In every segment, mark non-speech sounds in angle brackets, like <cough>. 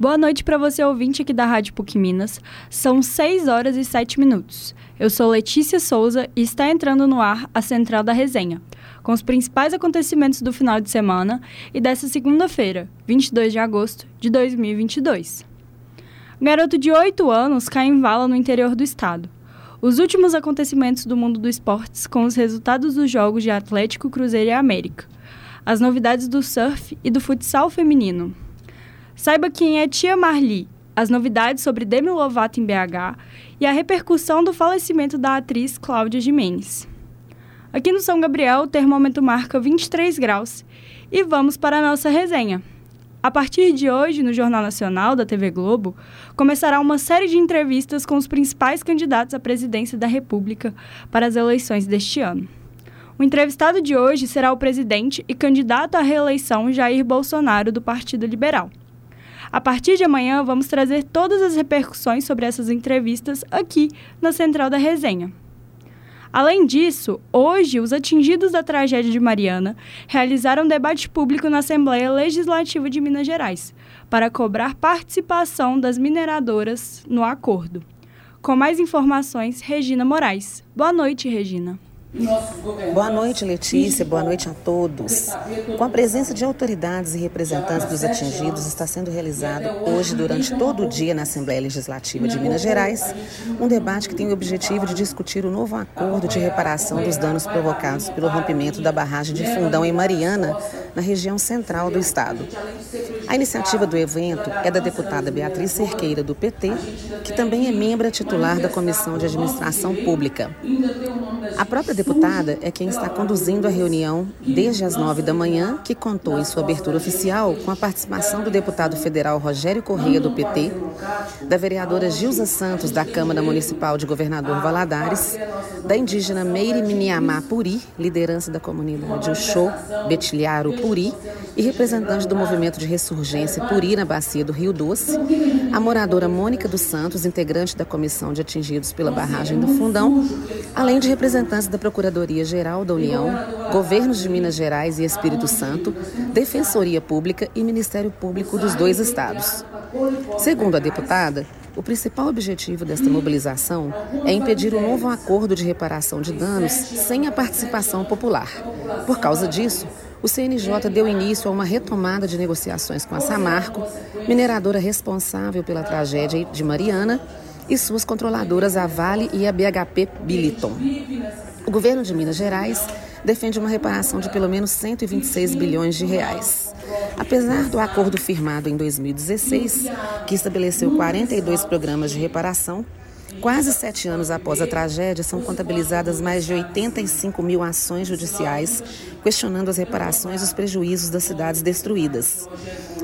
Boa noite para você ouvinte aqui da Rádio PUC Minas. São 6 horas e 7 minutos. Eu sou Letícia Souza e está entrando no ar a Central da Resenha, com os principais acontecimentos do final de semana e dessa segunda-feira, 22 de agosto de 2022. Um garoto de 8 anos cai em vala no interior do estado. Os últimos acontecimentos do mundo dos esportes com os resultados dos jogos de Atlético, Cruzeiro e América. As novidades do surf e do futsal feminino. Saiba quem é Tia Marli, as novidades sobre Demi Lovato em BH e a repercussão do falecimento da atriz Cláudia Jimenez. Aqui no São Gabriel, o termômetro marca 23 graus e vamos para a nossa resenha. A partir de hoje, no Jornal Nacional da TV Globo, começará uma série de entrevistas com os principais candidatos à presidência da República para as eleições deste ano. O entrevistado de hoje será o presidente e candidato à reeleição Jair Bolsonaro, do Partido Liberal. A partir de amanhã, vamos trazer todas as repercussões sobre essas entrevistas aqui na Central da Resenha. Além disso, hoje, os atingidos da tragédia de Mariana realizaram debate público na Assembleia Legislativa de Minas Gerais para cobrar participação das mineradoras no acordo. Com mais informações, Regina Moraes. Boa noite, Regina. Boa noite, Letícia. Boa noite a todos. Com a presença de autoridades e representantes dos atingidos, está sendo realizado hoje, durante todo o dia, na Assembleia Legislativa de Minas Gerais, um debate que tem o objetivo de discutir o novo acordo de reparação dos danos provocados pelo rompimento da barragem de Fundão em Mariana, na região central do estado. A iniciativa do evento é da deputada Beatriz Cerqueira, do PT, que também é membro titular da Comissão de Administração Pública. A própria deputada é quem está conduzindo a reunião desde as nove da manhã, que contou em sua abertura oficial com a participação do deputado federal Rogério Correia, do PT, da vereadora Gilza Santos, da Câmara Municipal de Governador Valadares, da indígena Meire Miniamá Puri, liderança da comunidade Oxô, Betilharo Puri, e representante do movimento de ressurgência Puri na bacia do Rio Doce, a moradora Mônica dos Santos, integrante da comissão de atingidos pela barragem do Fundão, além de representantes da Procuradoria-Geral da União, governos de Minas Gerais e Espírito Santo, Defensoria Pública e Ministério Público dos dois estados. Segundo a deputada, o principal objetivo desta mobilização é impedir o novo acordo de reparação de danos sem a participação popular. Por causa disso, o CNJ deu início a uma retomada de negociações com a Samarco, mineradora responsável pela tragédia de Mariana, e suas controladoras a Vale e a BHP Billiton. O governo de Minas Gerais defende uma reparação de pelo menos 126 bilhões de reais. Apesar do acordo firmado em 2016, que estabeleceu 42 programas de reparação, quase sete anos após a tragédia, são contabilizadas mais de 85 mil ações judiciais questionando as reparações dos prejuízos das cidades destruídas.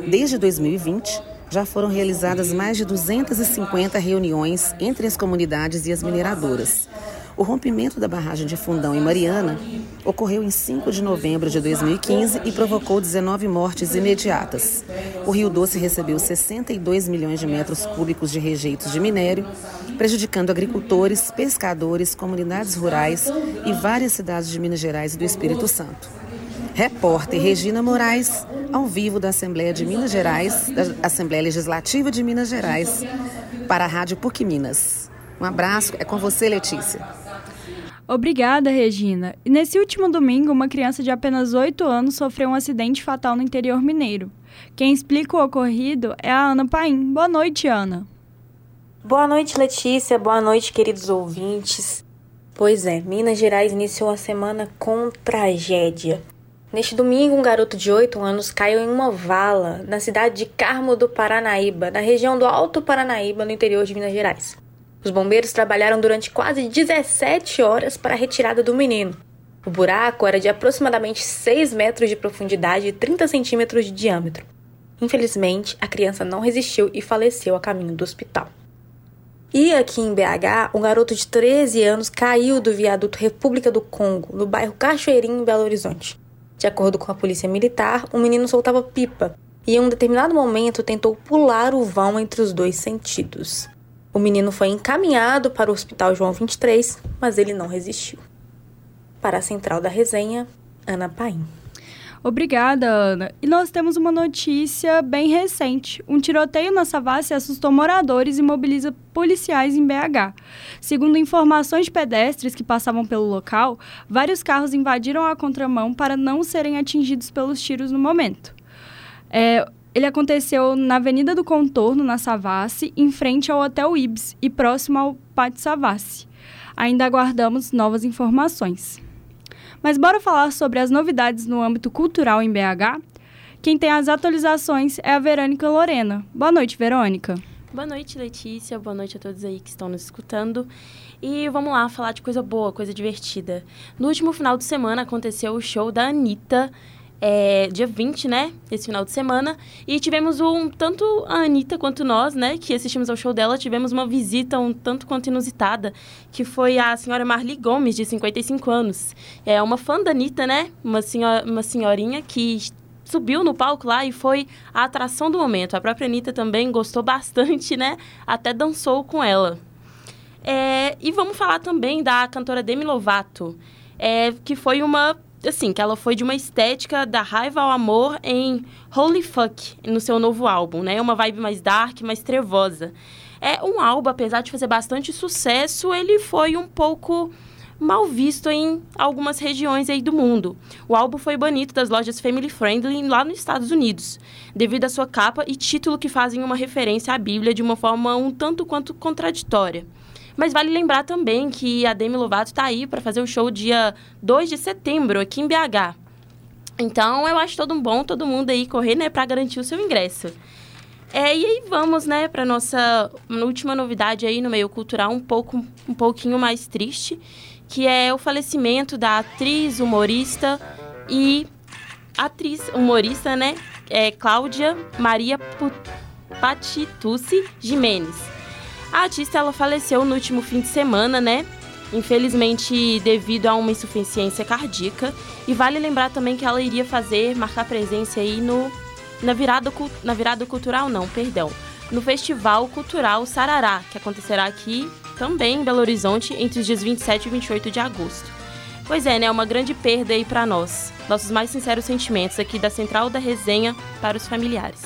Desde 2020, já foram realizadas mais de 250 reuniões entre as comunidades e as mineradoras. O rompimento da barragem de Fundão em Mariana ocorreu em 5 de novembro de 2015 e provocou 19 mortes imediatas. O Rio Doce recebeu 62 milhões de metros cúbicos de rejeitos de minério, prejudicando agricultores, pescadores, comunidades rurais e várias cidades de Minas Gerais e do Espírito Santo. Repórter Regina Moraes, ao vivo da Assembleia de Minas Gerais, da Assembleia Legislativa de Minas Gerais, para a Rádio PUC Minas. Um abraço, é com você, Letícia. Obrigada, Regina. E nesse último domingo, uma criança de apenas 8 anos sofreu um acidente fatal no interior mineiro. Quem explica o ocorrido é a Ana Paim. Boa noite, Ana. Boa noite, Letícia. Boa noite, queridos ouvintes. Pois é, Minas Gerais iniciou a semana com tragédia. Neste domingo, um garoto de 8 anos caiu em uma vala na cidade de Carmo do Paranaíba, na região do Alto Paranaíba, no interior de Minas Gerais. Os bombeiros trabalharam durante quase 17 horas para a retirada do menino. O buraco era de aproximadamente 6 metros de profundidade e 30 centímetros de diâmetro. Infelizmente, a criança não resistiu e faleceu a caminho do hospital. E aqui em BH, um garoto de 13 anos caiu do viaduto República do Congo, no bairro Cachoeirinho, em Belo Horizonte. De acordo com a polícia militar, o menino soltava pipa e, em um determinado momento, tentou pular o vão entre os dois sentidos. O menino foi encaminhado para o Hospital João 23, mas ele não resistiu. Para a central da resenha, Ana Paim. Obrigada, Ana. E nós temos uma notícia bem recente. Um tiroteio na Savassi assustou moradores e mobiliza policiais em BH. Segundo informações de pedestres que passavam pelo local, vários carros invadiram a contramão para não serem atingidos pelos tiros no momento. É, ele aconteceu na Avenida do Contorno, na Savassi, em frente ao Hotel Ibis e próximo ao Pátio Savassi. Ainda aguardamos novas informações. Mas bora falar sobre as novidades no âmbito cultural em BH? Quem tem as atualizações é a Verônica Lorena. Boa noite, Verônica. Boa noite, Letícia. Boa noite a todos aí que estão nos escutando. E vamos lá falar de coisa boa, coisa divertida. No último final de semana aconteceu o show da Anitta é, dia 20, né? Esse final de semana. E tivemos um, tanto a Anitta quanto nós, né? Que assistimos ao show dela, tivemos uma visita um tanto quanto inusitada, que foi a senhora Marli Gomes, de 55 anos. É uma fã da Anitta, né? Uma, senhora, uma senhorinha que subiu no palco lá e foi a atração do momento. A própria Anitta também gostou bastante, né? Até dançou com ela. É, e vamos falar também da cantora Demi Lovato, é, que foi uma assim, que ela foi de uma estética da raiva ao amor em Holy Fuck, no seu novo álbum, né? Uma vibe mais dark, mais trevosa. É um álbum, apesar de fazer bastante sucesso, ele foi um pouco mal visto em algumas regiões aí do mundo. O álbum foi banido das lojas family friendly lá nos Estados Unidos, devido à sua capa e título que fazem uma referência à Bíblia de uma forma um tanto quanto contraditória. Mas vale lembrar também que a Demi Lovato está aí para fazer o show dia 2 de setembro aqui em BH. Então, eu acho todo bom todo mundo aí correr, né, para garantir o seu ingresso. É, e aí vamos, né, para nossa última novidade aí no meio cultural, um pouco um pouquinho mais triste, que é o falecimento da atriz, humorista e atriz humorista, né, é Cláudia Maria Patitucci Jimenez. A artista ela faleceu no último fim de semana, né? Infelizmente, devido a uma insuficiência cardíaca. E vale lembrar também que ela iria fazer, marcar presença aí no na virada, na virada cultural, não, perdão, no Festival Cultural Sarará, que acontecerá aqui também em Belo Horizonte entre os dias 27 e 28 de agosto. Pois é, né? Uma grande perda aí para nós. Nossos mais sinceros sentimentos aqui da Central da Resenha para os familiares.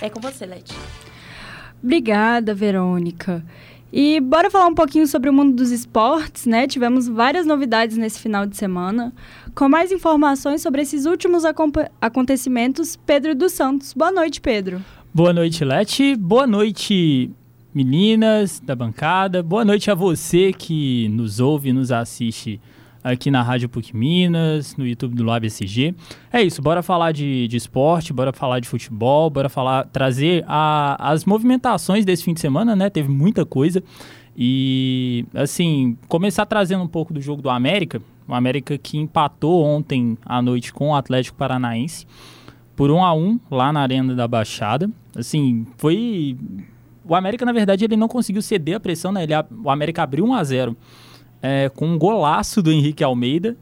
É com você, Leti. Obrigada, Verônica. E bora falar um pouquinho sobre o mundo dos esportes, né? Tivemos várias novidades nesse final de semana. Com mais informações sobre esses últimos acontecimentos, Pedro dos Santos. Boa noite, Pedro. Boa noite, Leti. Boa noite, meninas da bancada. Boa noite a você que nos ouve e nos assiste aqui na Rádio PUC Minas, no YouTube do Lab SG. É isso, bora falar de, de esporte, bora falar de futebol, bora falar, trazer a, as movimentações desse fim de semana, né? Teve muita coisa. E, assim, começar trazendo um pouco do jogo do América. O América que empatou ontem à noite com o Atlético Paranaense por 1 a 1 lá na Arena da Baixada. Assim, foi. O América, na verdade, ele não conseguiu ceder a pressão, né? Ele, o América abriu 1 a 0 é, com um golaço do Henrique Almeida.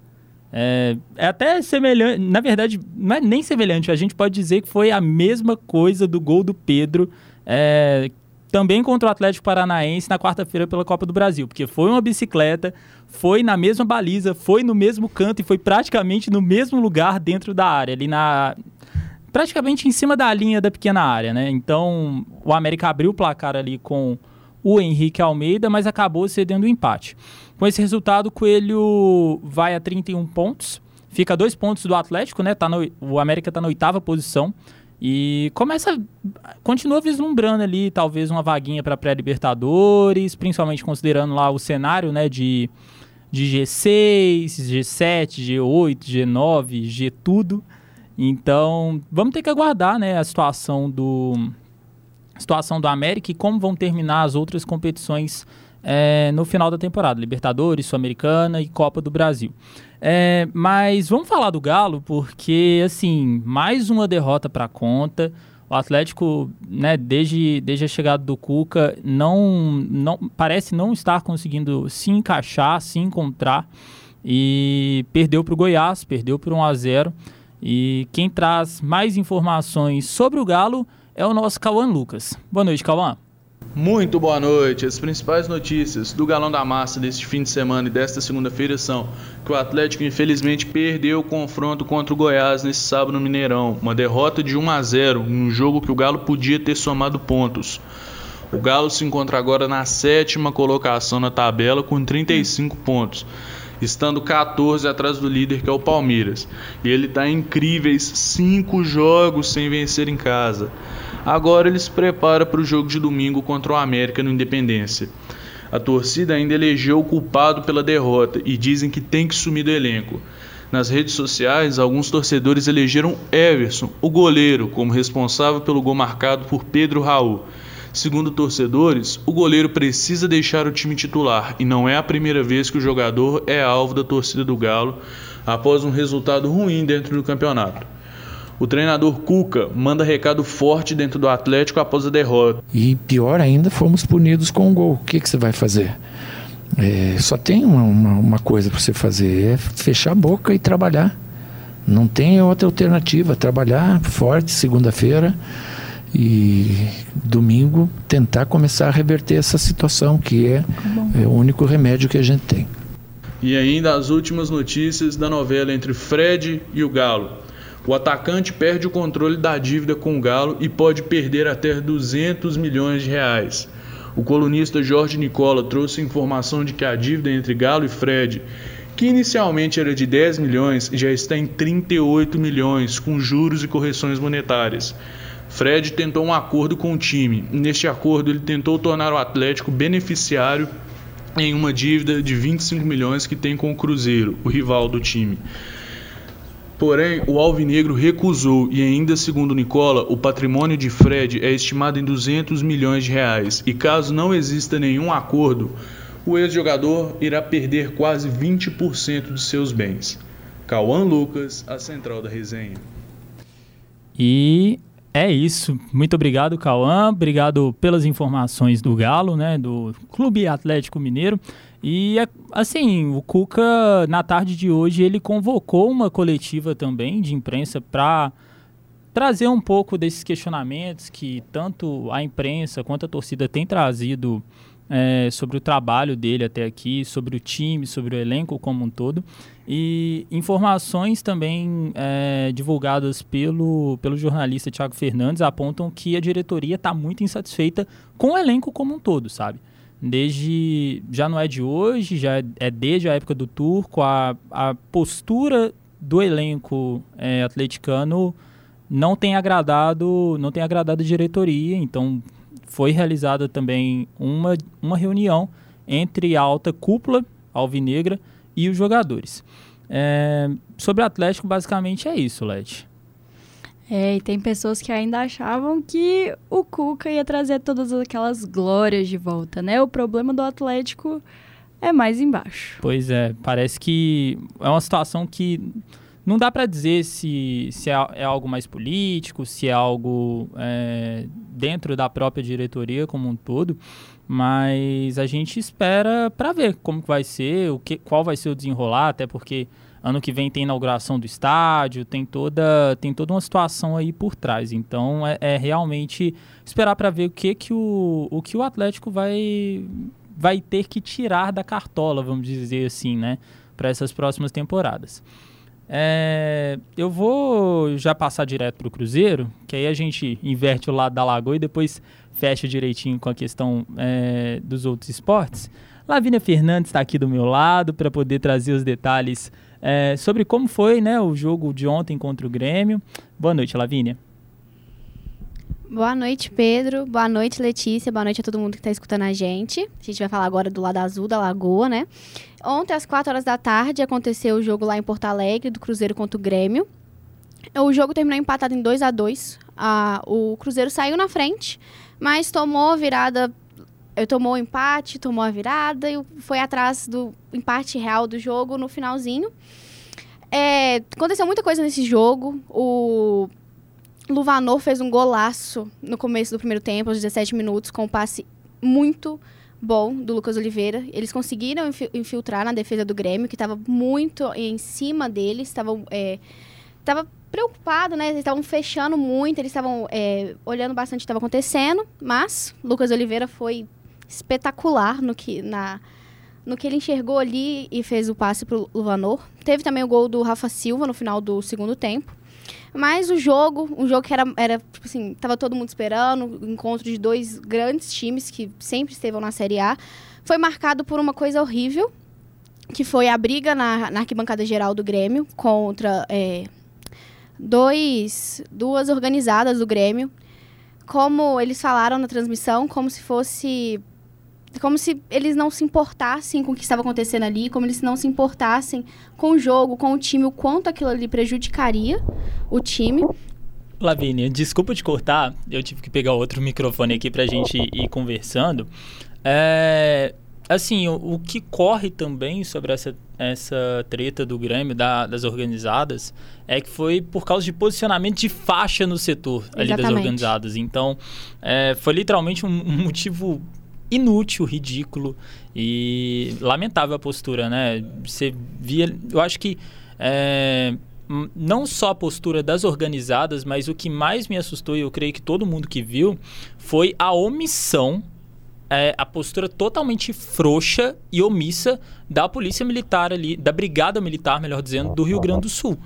É, é, até semelhante, na verdade, não é nem semelhante, a gente pode dizer que foi a mesma coisa do gol do Pedro, é, também contra o Atlético Paranaense na quarta-feira pela Copa do Brasil, porque foi uma bicicleta, foi na mesma baliza, foi no mesmo canto e foi praticamente no mesmo lugar dentro da área, ali na. praticamente em cima da linha da pequena área, né? Então o América abriu o placar ali com o Henrique Almeida, mas acabou cedendo o empate. Com esse resultado, o Coelho vai a 31 pontos, fica dois pontos do Atlético, né? Tá no, o América está na oitava posição e começa, continua vislumbrando ali talvez uma vaguinha para pré-libertadores, principalmente considerando lá o cenário, né? De, de G6, G7, G8, G9, G tudo. Então, vamos ter que aguardar, né, a situação do situação do América e como vão terminar as outras competições é, no final da temporada, Libertadores, Sul-Americana e Copa do Brasil. É, mas vamos falar do Galo, porque assim, mais uma derrota para conta. O Atlético, né, desde, desde a chegada do Cuca, não, não parece não estar conseguindo se encaixar, se encontrar. E perdeu para o Goiás, perdeu por 1 a 0 E quem traz mais informações sobre o Galo é o nosso Cauã Lucas. Boa noite, Cauã. Muito boa noite. As principais notícias do Galão da Massa deste fim de semana e desta segunda-feira são que o Atlético infelizmente perdeu o confronto contra o Goiás nesse sábado no Mineirão, uma derrota de 1 a 0, um jogo que o Galo podia ter somado pontos. O Galo se encontra agora na sétima colocação na tabela com 35 pontos, estando 14 atrás do líder que é o Palmeiras. E ele está incríveis 5 jogos sem vencer em casa. Agora ele se prepara para o jogo de domingo contra o América no Independência. A torcida ainda elegeu o culpado pela derrota e dizem que tem que sumir do elenco. Nas redes sociais, alguns torcedores elegeram Everson, o goleiro, como responsável pelo gol marcado por Pedro Raul. Segundo torcedores, o goleiro precisa deixar o time titular e não é a primeira vez que o jogador é alvo da torcida do Galo após um resultado ruim dentro do campeonato. O treinador Cuca manda recado forte dentro do Atlético após a derrota. E pior ainda, fomos punidos com um gol. O que, que você vai fazer? É, só tem uma, uma, uma coisa para você fazer: é fechar a boca e trabalhar. Não tem outra alternativa. Trabalhar forte segunda-feira e domingo tentar começar a reverter essa situação, que é, é o único remédio que a gente tem. E ainda as últimas notícias da novela entre Fred e o Galo. O atacante perde o controle da dívida com o Galo e pode perder até 200 milhões de reais. O colunista Jorge Nicola trouxe informação de que a dívida entre Galo e Fred, que inicialmente era de 10 milhões, já está em 38 milhões, com juros e correções monetárias. Fred tentou um acordo com o time. Neste acordo, ele tentou tornar o Atlético beneficiário em uma dívida de 25 milhões que tem com o Cruzeiro, o rival do time. Porém, o Alvinegro recusou e ainda segundo Nicola, o patrimônio de Fred é estimado em 200 milhões de reais e caso não exista nenhum acordo, o ex-jogador irá perder quase 20% de seus bens. Cauã Lucas, a central da resenha. E é isso. Muito obrigado, Cauã. Obrigado pelas informações do Galo, né, do Clube Atlético Mineiro. E assim, o Cuca na tarde de hoje ele convocou uma coletiva também de imprensa para trazer um pouco desses questionamentos que tanto a imprensa quanto a torcida tem trazido é, sobre o trabalho dele até aqui, sobre o time, sobre o elenco como um todo. E informações também é, divulgadas pelo, pelo jornalista Thiago Fernandes apontam que a diretoria está muito insatisfeita com o elenco como um todo, sabe? desde já não é de hoje, já é desde a época do Turco, a, a postura do elenco é, atleticano não tem agradado, não tem agradado a diretoria, então foi realizada também uma, uma reunião entre a alta cúpula alvinegra e os jogadores. É, sobre o Atlético, basicamente é isso, Leti. É, e tem pessoas que ainda achavam que o Cuca ia trazer todas aquelas glórias de volta, né? O problema do Atlético é mais embaixo. Pois é, parece que é uma situação que não dá para dizer se, se é, é, algo mais político, se é algo é, dentro da própria diretoria como um todo, mas a gente espera para ver como vai ser, o que, qual vai ser o desenrolar, até porque Ano que vem tem inauguração do estádio, tem toda, tem toda uma situação aí por trás. Então é, é realmente esperar para ver o que, que o, o que o Atlético vai, vai ter que tirar da cartola, vamos dizer assim, né? Para essas próximas temporadas. É, eu vou já passar direto para o Cruzeiro, que aí a gente inverte o lado da lagoa e depois fecha direitinho com a questão é, dos outros esportes. Lavínia Fernandes está aqui do meu lado para poder trazer os detalhes é, sobre como foi né, o jogo de ontem contra o Grêmio. Boa noite, Lavínia. Boa noite, Pedro. Boa noite, Letícia. Boa noite a todo mundo que está escutando a gente. A gente vai falar agora do lado azul da Lagoa, né? Ontem, às 4 horas da tarde, aconteceu o jogo lá em Porto Alegre, do Cruzeiro contra o Grêmio. O jogo terminou empatado em 2 a 2 ah, O Cruzeiro saiu na frente, mas tomou virada tomou o empate, tomou a virada e foi atrás do empate real do jogo no finalzinho. É, aconteceu muita coisa nesse jogo. O Luvanor fez um golaço no começo do primeiro tempo, aos 17 minutos, com um passe muito bom do Lucas Oliveira. Eles conseguiram infiltrar na defesa do Grêmio, que estava muito em cima deles, estavam é, estava preocupado, né? Eles estavam fechando muito, eles estavam é, olhando bastante o que estava acontecendo, mas Lucas Oliveira foi espetacular no que, na, no que ele enxergou ali e fez o passe para o Luvanor. Teve também o gol do Rafa Silva no final do segundo tempo. Mas o jogo, um jogo que era, era tipo assim, tava todo mundo esperando, o encontro de dois grandes times que sempre estavam na Série A, foi marcado por uma coisa horrível, que foi a briga na, na arquibancada geral do Grêmio contra é, dois, duas organizadas do Grêmio. Como eles falaram na transmissão, como se fosse como se eles não se importassem com o que estava acontecendo ali, como eles não se importassem com o jogo, com o time, o quanto aquilo ali prejudicaria o time. Lavínia, desculpa te cortar, eu tive que pegar outro microfone aqui pra gente ir conversando. É, assim, o, o, que corre também sobre essa, essa treta do Grêmio, da, das organizadas, é que foi por causa de posicionamento de faixa no setor ali Exatamente. das organizadas. Então, é, foi literalmente um, um motivo inútil, ridículo e lamentável a postura, né? Você via, eu acho que é, não só a postura das organizadas, mas o que mais me assustou e eu creio que todo mundo que viu foi a omissão, é, a postura totalmente frouxa e omissa da polícia militar ali, da brigada militar, melhor dizendo, do Rio Grande do Sul.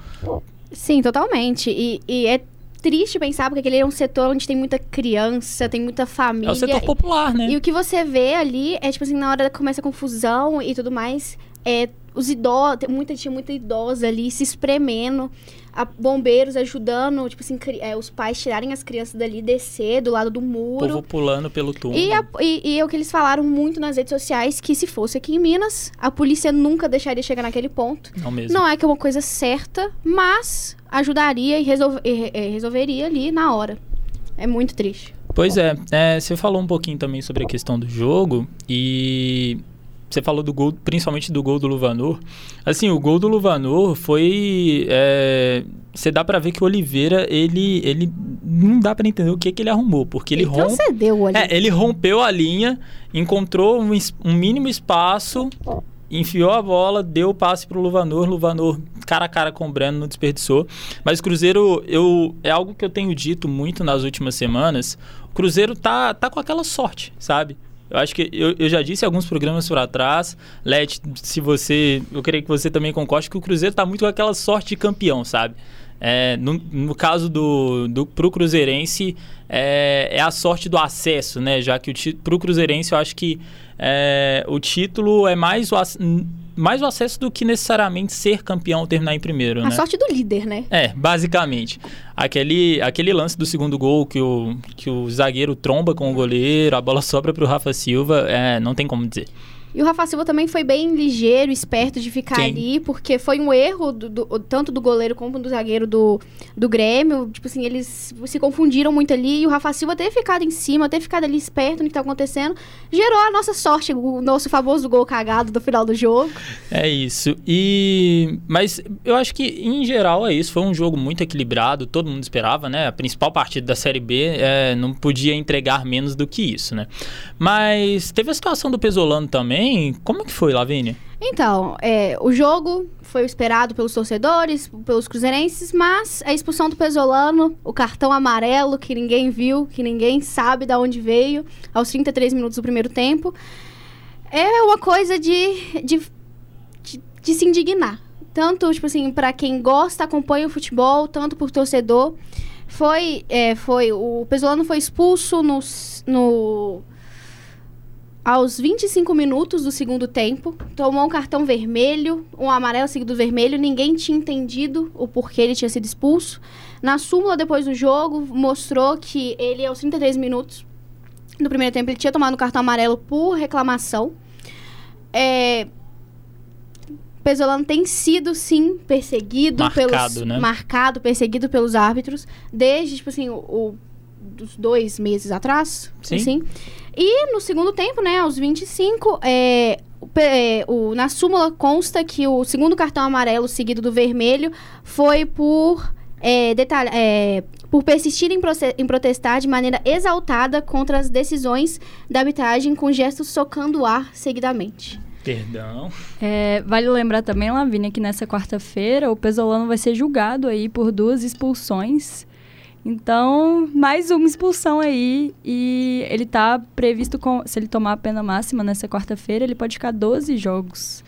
Sim, totalmente. E, e é triste pensar, porque aquele é um setor onde tem muita criança, tem muita família. É o setor popular, né? E o que você vê ali é, tipo assim, na hora que começa a confusão e tudo mais, é os idosos, muita, tinha muita idosa ali se espremendo, a, bombeiros ajudando, tipo assim, é, os pais tirarem as crianças dali, descer do lado do muro. O povo pulando pelo túmulo. E, a, e, e, é o que eles falaram muito nas redes sociais, que se fosse aqui em Minas, a polícia nunca deixaria chegar naquele ponto. Não mesmo. Não é que é uma coisa certa, mas ajudaria e, resolve, e, e resolveria ali na hora. É muito triste. Pois é, é, você falou um pouquinho também sobre a questão do jogo e você falou do gol, principalmente do gol do Luvanor. Assim, o gol do Luvanor foi. É, você dá para ver que o Oliveira, ele, ele não dá para entender o que, que ele arrumou, porque ele, ele rompe, é, ele rompeu a linha, encontrou um, um mínimo espaço, enfiou a bola, deu o passe pro Luvanor, Luvanor cara a cara com o Breno, não desperdiçou. Mas o Cruzeiro, eu, é algo que eu tenho dito muito nas últimas semanas. O Cruzeiro tá, tá com aquela sorte, sabe? Eu acho que eu, eu já disse alguns programas por atrás, Let, se você, eu creio que você também concorde que o Cruzeiro está muito com aquela sorte de campeão, sabe? É, no, no, caso do, do pro Cruzeirense é, é, a sorte do acesso, né? Já que o pro Cruzeirense eu acho que é, o título é mais o, mais o acesso do que necessariamente ser campeão ou terminar em primeiro, a né? sorte do líder, né? É, basicamente. Aquele, aquele lance do segundo gol que o, que o zagueiro tromba com o goleiro, a bola <laughs> sobra para o Rafa Silva, é, não tem como dizer. E o Rafa Silva também foi bem ligeiro, esperto de ficar Sim. ali, porque foi um erro do, do, tanto do goleiro como do zagueiro do, do Grêmio. Tipo assim, eles se confundiram muito ali e o Rafa Silva ter ficado em cima, ter ficado ali esperto no que tá acontecendo, gerou a nossa sorte, o nosso famoso gol cagado do final do jogo. É isso. E mas eu acho que em geral é isso, foi um jogo muito equilibrado, todo mundo esperava, né? A principal partida da Série B é, não podia entregar menos do que isso, né? Mas teve a situação do Pesolano também também. Como que foi, Lavínia? Então, é, o jogo foi esperado pelos torcedores, pelos cruzeirenses, mas a expulsão do Pesolano, o cartão amarelo que ninguém viu, que ninguém sabe de onde veio, aos 33 minutos do primeiro tempo, é uma coisa de, de, de, de se indignar. Tanto, tipo assim, para quem gosta, acompanha o futebol, tanto por torcedor. Foi, é, foi o Pesolano foi expulso no, no aos 25 minutos do segundo tempo, tomou um cartão vermelho, um amarelo seguido do vermelho, ninguém tinha entendido o porquê ele tinha sido expulso. Na súmula depois do jogo, mostrou que ele, aos 33 minutos do primeiro tempo, ele tinha tomado um cartão amarelo por reclamação. É... Pesolano tem sido, sim, perseguido marcado, pelos... Né? Marcado, perseguido pelos árbitros, desde, tipo assim, o, o dos dois meses atrás, sim. assim. E no segundo tempo, né, aos 25, é, é, o, na súmula consta que o segundo cartão amarelo seguido do vermelho foi por, é, detalhe, é, por persistir em, em, protestar de maneira exaltada contra as decisões da arbitragem com gestos socando o ar seguidamente. Perdão. É, vale lembrar também, Lavínia, que nessa quarta-feira o Pesolano vai ser julgado aí por duas expulsões. Então, mais uma expulsão aí. E ele tá previsto com. Se ele tomar a pena máxima nessa quarta-feira, ele pode ficar 12 jogos.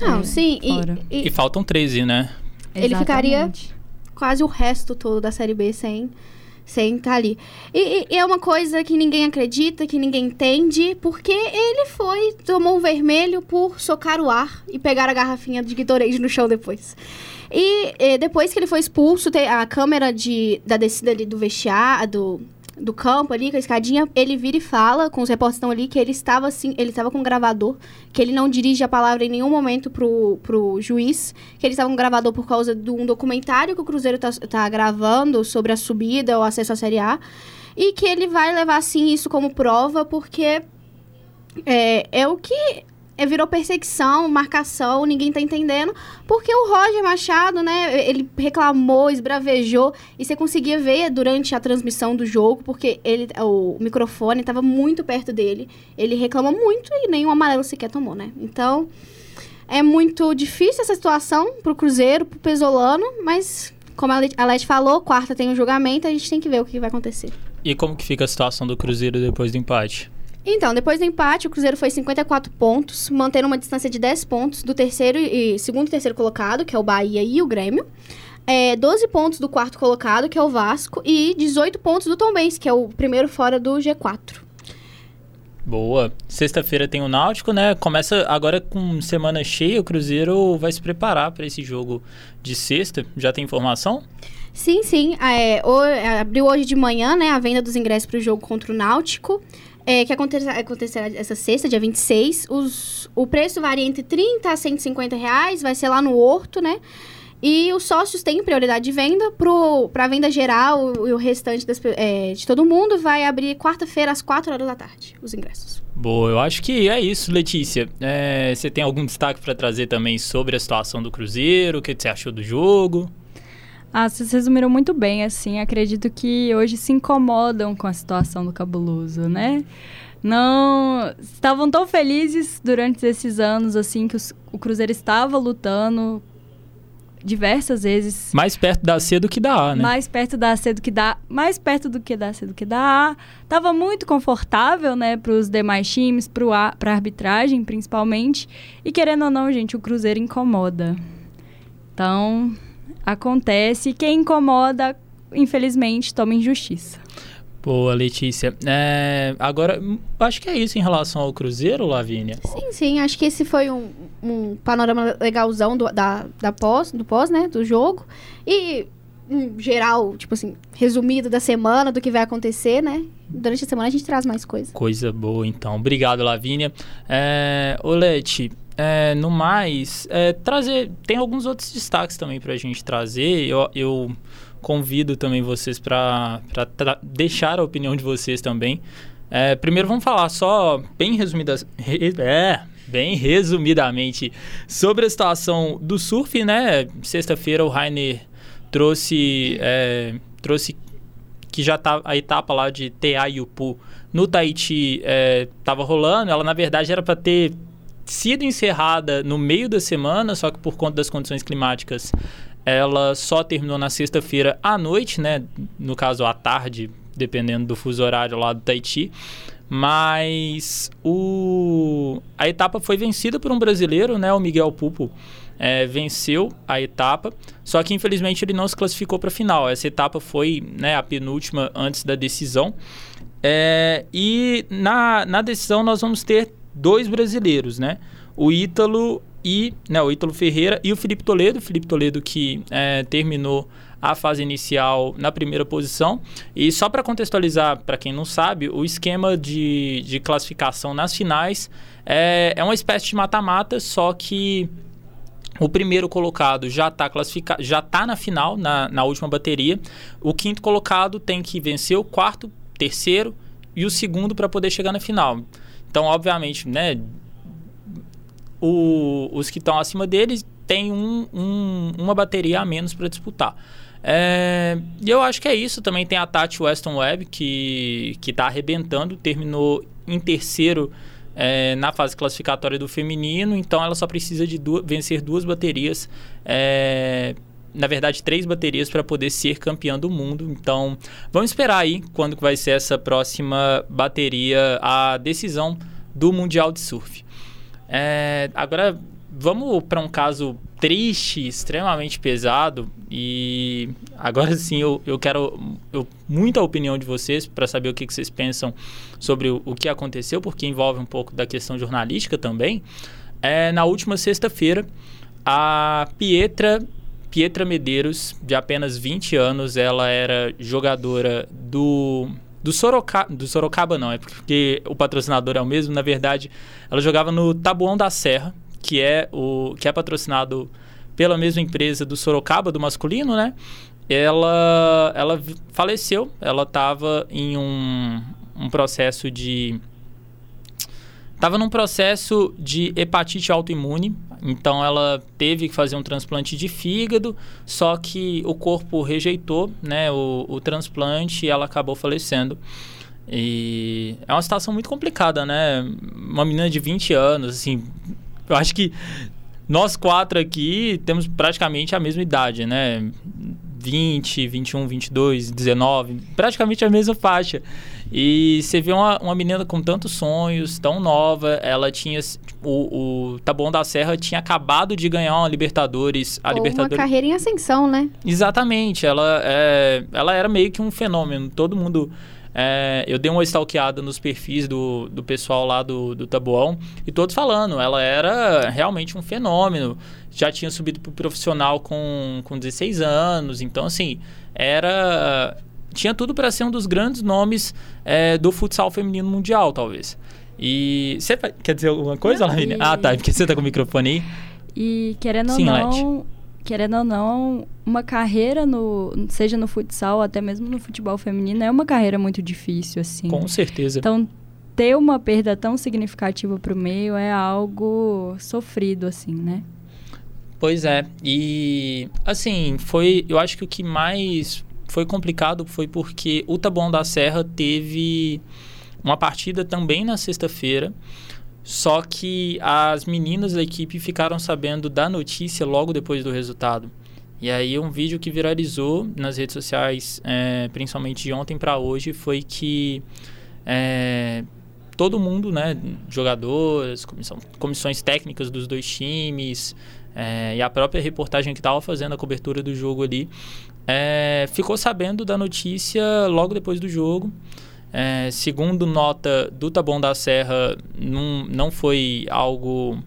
Não, é, sim. E, e E faltam 13, né? Ele ficaria- Exatamente. quase o resto todo da Série B sem sem estar ali. E, e- e é uma coisa que ninguém acredita, que ninguém entende, porque ele foi, tomou um vermelho por socar o ar e pegar a garrafinha de Gatorade no chão depois. E, eh, depois que ele foi expulso, a câmera de, da descida ali do vestiário, do, do campo ali, com a escadinha, ele vira e fala com os repórteres estão ali que ele estava assim, ele estava com um gravador, que ele não dirige a palavra em nenhum momento pro, pro juiz, que ele estava com um gravador por causa de um documentário que o Cruzeiro tá, tá gravando sobre a subida ou acesso à Série A, e que ele vai levar, sim, isso como prova, porque é, é o que virou perseguição, marcação, ninguém tá entendendo, porque o Roger Machado, né, ele reclamou, esbravejou, e você conseguia ver durante a transmissão do jogo, porque ele, o microfone estava muito perto dele, ele reclamou muito e nenhum amarelo sequer tomou, né? Então, é muito difícil essa situação pro Cruzeiro, pro Pesolano, mas como a Leti falou, quarta tem o julgamento, a gente tem que ver o que vai acontecer. E como que fica a situação do Cruzeiro depois do empate? Então, depois do empate, o Cruzeiro foi 54 pontos, mantendo uma distância de 10 pontos do terceiro e segundo e terceiro colocado, que é o Bahia e o Grêmio. É, 12 pontos do quarto colocado, que é o Vasco, e 18 pontos do Tombense, que é o primeiro fora do G4. Boa. Sexta-feira tem o Náutico, né? Começa agora com semana cheia, o Cruzeiro vai se preparar para esse jogo de sexta. Já tem informação? Sim, sim. É, o- é, abriu hoje de manhã, né, a venda dos ingressos para o jogo contra o Náutico, é, que acontecerá, essa sexta, dia 26. Os, o preço varia entre 30 a 150 reais, vai ser lá no Horto, né? E os sócios têm prioridade de venda para a venda geral e o restante das é, de todo mundo vai abrir quarta-feira às 4 horas da tarde, os ingressos. Boa, eu acho que é isso, Letícia. É, você tem algum destaque para trazer também sobre a situação do Cruzeiro? O que você achou do jogo? Ah, vocês resumiram muito bem, assim. Acredito que hoje se incomodam com a situação do cabuloso, né? Não. Estavam tão felizes durante esses anos, assim, que os- o Cruzeiro estava lutando diversas vezes. Mais perto da C do que da A, né? Mais perto da C do que da mais perto do que da C do que da A. Tava muito confortável, né, para os demais times, para a arbitragem, principalmente. E querendo ou não, gente, o Cruzeiro incomoda. Então, acontece. Quem incomoda, infelizmente, toma injustiça. Boa, Letícia. É, agora, acho que é isso em relação ao Cruzeiro, Lavínia. Sim, sim, acho que esse foi um, um panorama legalzão do, da, da pós, do pós, né, do jogo. E, um geral, tipo assim, resumido da semana, do que vai acontecer, né? Durante a semana a gente traz mais coisa. Coisa boa, então. Obrigado, Lavínia. É, Olete, é, no mais, é, trazer. Tem alguns outros destaques também pra gente trazer. Eu, eu convido também vocês para deixar a opinião de vocês também. É, primeiro vamos falar só bem resumidas. re- é, bem resumidamente sobre a situação do surf, né? Sexta-feira o Rainer trouxe é, trouxe que já tá a etapa lá de TA no Tahiti estava rolando. Ela na verdade era para ter sido encerrada no meio da semana, só que por conta das condições climáticas ela só terminou na sexta-feira à noite, né? No caso à tarde, dependendo do fuso horário lá do Tahiti. Mas o... a etapa foi vencida por um brasileiro, né? O Miguel Pupo é, venceu a etapa, só que infelizmente ele não se classificou para a final. Essa etapa foi né, a penúltima antes da decisão. É, e na, na decisão nós vamos ter dois brasileiros, né? O Ítalo e né, o Ítalo Ferreira e o Felipe Toledo. Felipe Toledo que é, terminou a fase inicial na primeira posição. E só para contextualizar, para quem não sabe, o esquema de, de classificação nas finais é, é uma espécie de mata-mata, só que o primeiro colocado já está classificado, já está na final, na, na última bateria. O quinto colocado tem que vencer o quarto, terceiro e o segundo para poder chegar na final. Então, obviamente, né, o, os que estão acima deles têm um, um, uma bateria a menos para disputar. É, e eu acho que é isso. Também tem a Tati Weston Webb, que, que tá arrebentando, terminou em terceiro é, na fase classificatória do feminino, então ela só precisa de duas, vencer duas baterias. É, na verdade, três baterias para poder ser campeã do mundo. Então, vamos esperar aí quando vai ser essa próxima bateria, a decisão do Mundial de Surf. É, agora, vamos para um caso triste, extremamente pesado. E agora sim eu, eu quero eu, muita opinião de vocês para saber o que, que, vocês pensam sobre o, o, que aconteceu, porque envolve um pouco da questão jornalística também. É, na última sexta-feira, a Pietra Pietra Medeiros, de apenas 20 anos, ela era jogadora do do Sorocaba, do Sorocaba não, é porque o patrocinador é o mesmo, na verdade, ela jogava no Tabuão da Serra, que é o que é patrocinado pela mesma empresa do Sorocaba, do masculino, né? Ela ela faleceu, ela estava em um, um processo de Estava num processo de hepatite autoimune, então ela teve que fazer um transplante de fígado, só que o corpo rejeitou né, o, o transplante e ela acabou falecendo. E é uma situação muito complicada, né? Uma menina de 20 anos, assim, eu acho que nós quatro aqui temos praticamente a mesma idade, né? 20, 21, 22, 19, praticamente a mesma faixa. E você vê uma, uma menina com tantos sonhos, tão nova, ela tinha. O, o Taboão da Serra tinha acabado de ganhar uma Libertadores. A Ou Libertadores. uma carreira em ascensão, né? Exatamente. Ela, é, ela era meio que um fenômeno. Todo mundo. É, eu dei uma stalkeada nos perfis do, do pessoal lá do, do Tabuão e todos falando, ela era realmente um fenômeno. Já tinha subido pro profissional com, com 16 anos, então assim, era tinha tudo para ser um dos grandes nomes é, do futsal feminino mundial, talvez. E você quer dizer alguma coisa, Lavínia? E... Ah, tá, porque você tá com o microfone aí. E querendo Sim, ou não, Lete. querendo ou não, uma carreira no, seja no futsal, até mesmo no futebol feminino, é uma carreira muito difícil, assim. Com certeza. Então, ter uma perda tão significativa para o meio é algo sofrido, assim, né? Pois é. E, assim, foi. Eu acho que o que mais foi complicado foi porque o Taboão da Serra teve uma partida também na sexta-feira. Só que as meninas da equipe ficaram sabendo da notícia logo depois do resultado. E aí um vídeo que viralizou nas redes sociais, é, principalmente de ontem para hoje, foi que é, todo mundo, né, jogadoras, comissão, comissões técnicas dos dois times é, e a própria reportagem que estava fazendo a cobertura do jogo ali, é, ficou sabendo da notícia logo depois do jogo. É, segundo nota do Taboão da Serra, não, não foi algo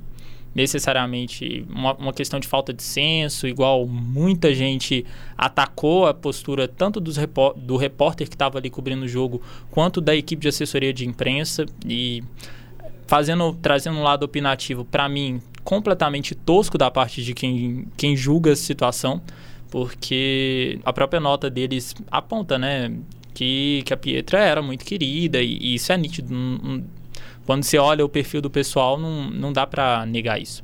necessariamente uma, uma, questão de falta de senso, igual muita gente atacou a postura tanto dos do repórter que estava ali cobrindo o jogo, quanto da equipe de assessoria de imprensa e fazendo trazendo um lado opinativo para mim completamente tosco da parte de quem, quem julga a situação porque a própria nota deles aponta, né, que, que a Pietra era muito querida e, e isso é nítido. quando você olha o perfil do pessoal, não, não dá para negar isso.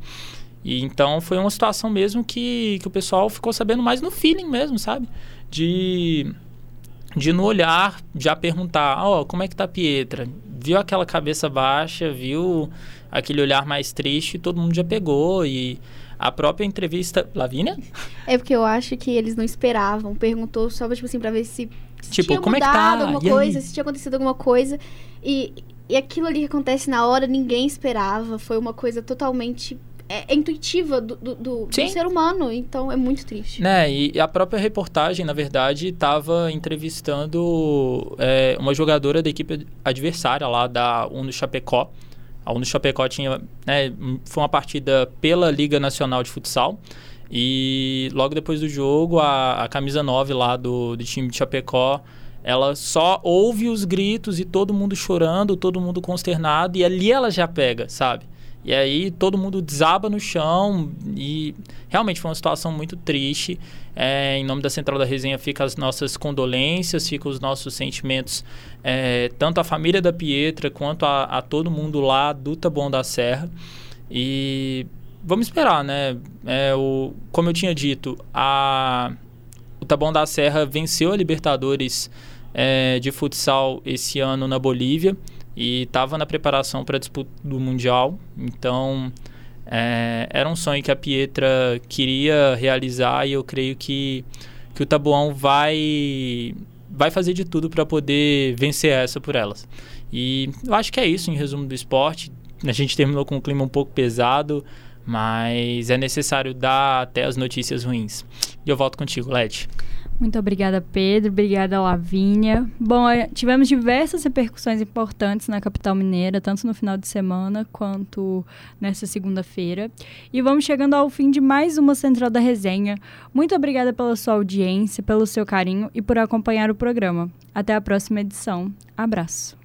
E então foi uma situação mesmo que, que o pessoal ficou sabendo mais no feeling mesmo, sabe? De, de no olhar já perguntar, ó, oh, como é que tá a Pietra? Viu aquela cabeça baixa, viu aquele olhar mais triste, todo mundo já pegou e a própria entrevista. Lavínia? É porque eu acho que eles não esperavam. Perguntou só, tipo assim, pra ver se, se tipo, tinha como é que tá? alguma e coisa, aí? se tinha acontecido alguma coisa. E, e aquilo ali que acontece na hora, ninguém esperava. Foi uma coisa totalmente é, é, intuitiva do, do, do, do, ser humano, então é muito triste. Né, e a própria reportagem, na verdade, estava entrevistando é, uma jogadora da equipe adversária lá da Uno Chapecó, a Uno Chapecó tinha, né, foi uma partida pela Liga Nacional de Futsal. E logo depois do jogo, a, a camisa 9 lá do, do time de Chapecó, ela só ouve os gritos e todo mundo chorando, todo mundo consternado, e ali ela já pega, sabe? E aí todo mundo desaba no chão e realmente foi uma situação muito triste. É, em nome da Central da Resenha fica as nossas condolências, fica os nossos sentimentos, é, tanto à família da Pietra quanto a, a, todo mundo lá do Taboão da Serra. E vamos esperar, né? É, o, como eu tinha dito, a, o Taboão da Serra venceu a Libertadores é, de futsal esse ano na Bolívia e estava na preparação para a disputa do Mundial. Então, é, era um sonho que a Pietra queria realizar e eu creio que, que o Tabuão vai, vai fazer de tudo para poder vencer essa por elas. E eu acho que é isso em resumo do esporte. A gente terminou com um clima um pouco pesado, mas é necessário dar até as notícias ruins. E eu volto contigo, Leti. Muito obrigada, Pedro. Obrigada, Lavínia. Bom, é, tivemos diversas repercussões importantes na capital mineira, tanto no final de semana quanto nessa segunda-feira. E vamos chegando ao fim de mais uma Central da Resenha. Muito obrigada pela sua audiência, pelo seu carinho e por acompanhar o programa. Até a próxima edição. Abraço.